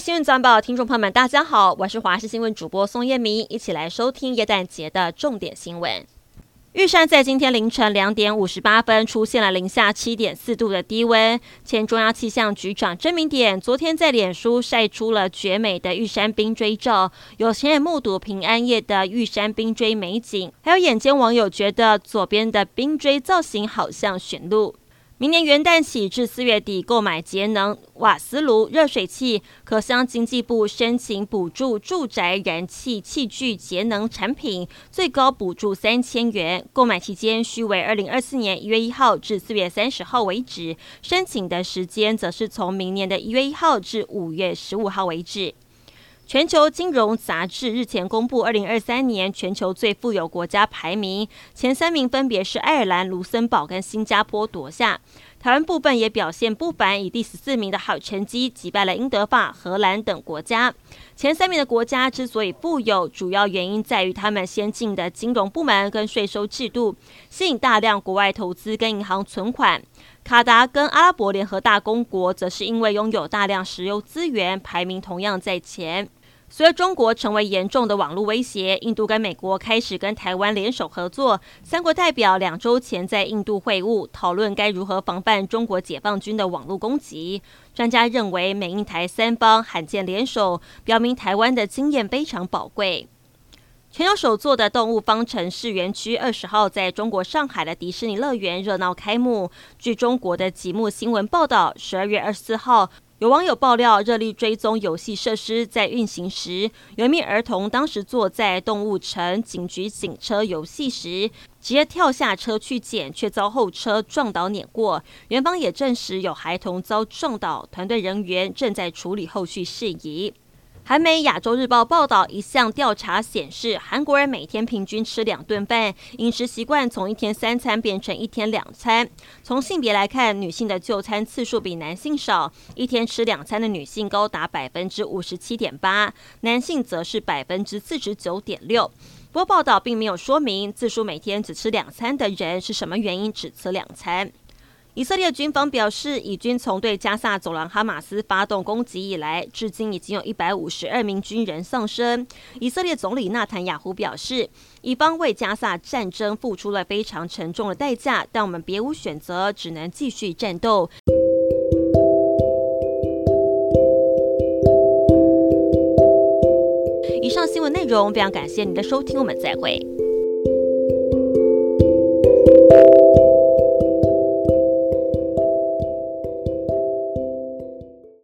新闻早报，听众朋友们，大家好，我是华视新闻主播宋燕明，一起来收听耶诞节的重点新闻。玉山在今天凌晨两点五十八分出现了零下七点四度的低温。前中央气象局长郑明典昨天在脸书晒出了绝美的玉山冰锥照，有亲眼目睹平安夜的玉山冰锥美景，还有眼尖网友觉得左边的冰锥造型好像驯鹿。明年元旦起至四月底购买节能瓦斯炉、热水器，可向经济部申请补助住宅燃气器具节能产品，最高补助三千元。购买期间需为二零二四年一月一号至四月三十号为止，申请的时间则是从明年的一月一号至五月十五号为止。全球金融杂志日前公布二零二三年全球最富有国家排名，前三名分别是爱尔兰、卢森堡跟新加坡夺下。台湾部分也表现不凡，以第十四名的好成绩击败了英德法、荷兰等国家。前三名的国家之所以富有，主要原因在于他们先进的金融部门跟税收制度，吸引大量国外投资跟银行存款。卡达跟阿拉伯联合大公国则是因为拥有大量石油资源，排名同样在前。随着中国成为严重的网络威胁，印度跟美国开始跟台湾联手合作。三国代表两周前在印度会晤，讨论该如何防范中国解放军的网络攻击。专家认为，美印台三方罕见联手，表明台湾的经验非常宝贵。全球首座的动物方程式园区二十号在中国上海的迪士尼乐园热闹开幕。据中国的极目新闻报道，十二月二十四号。有网友爆料，热力追踪游戏设施在运行时，有一名儿童当时坐在动物城警局警车游戏时，直接跳下车去捡，却遭后车撞倒碾过。园方也证实有孩童遭撞倒，团队人员正在处理后续事宜。韩媒《亚洲日报》报道，一项调查显示，韩国人每天平均吃两顿饭，饮食习惯从一天三餐变成一天两餐。从性别来看，女性的就餐次数比男性少，一天吃两餐的女性高达百分之五十七点八，男性则是百分之四十九点六。不过，报道并没有说明自述每天只吃两餐的人是什么原因只吃两餐。以色列军方表示，以军从对加萨走廊哈马斯发动攻击以来，至今已经有一百五十二名军人丧生。以色列总理纳坦雅胡表示，以方为加萨战争付出了非常沉重的代价，但我们别无选择，只能继续战斗。以上新闻内容非常感谢您的收听，我们再会。